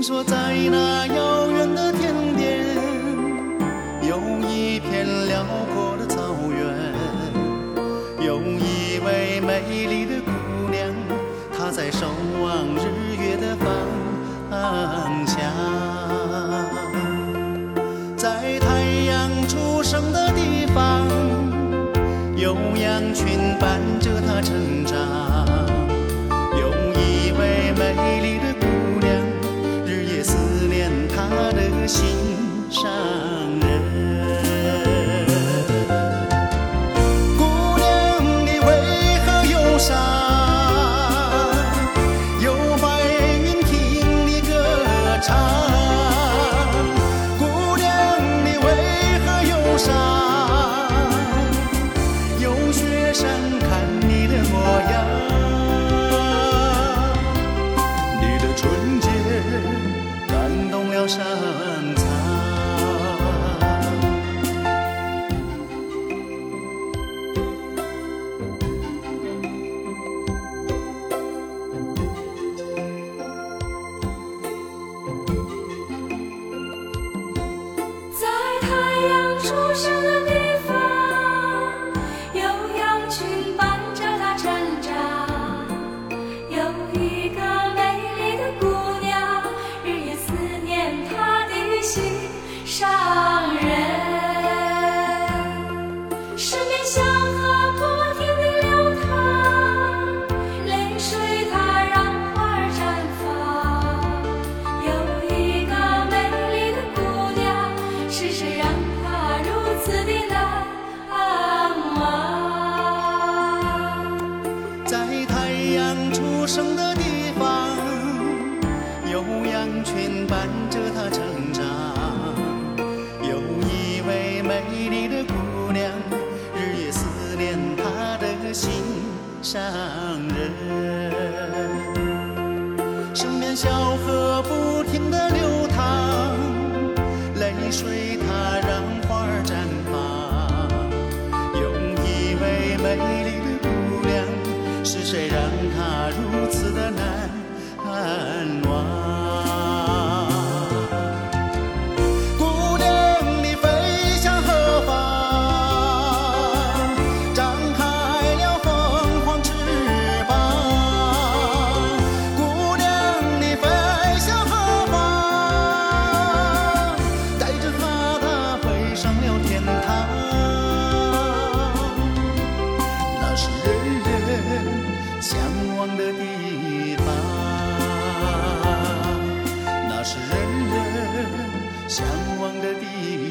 听说在那遥远的天边，有一片辽阔的草原，有一位美丽的姑娘，她在守望日月的方向。在太阳出生的地方，有羊群伴着她成长。心上人。姑娘，你为何忧伤？有白云听你歌唱。姑娘，你为何忧伤？有雪山看你的模样。你的纯洁感动了山出生的地太阳出生的地方有羊群伴着它成长有一位美丽的姑娘日夜思念她的心上人。身边小河不停的流淌泪水它让花儿绽放有一位美丽的是谁让他如此的难？的地方。那是人人向往的地方。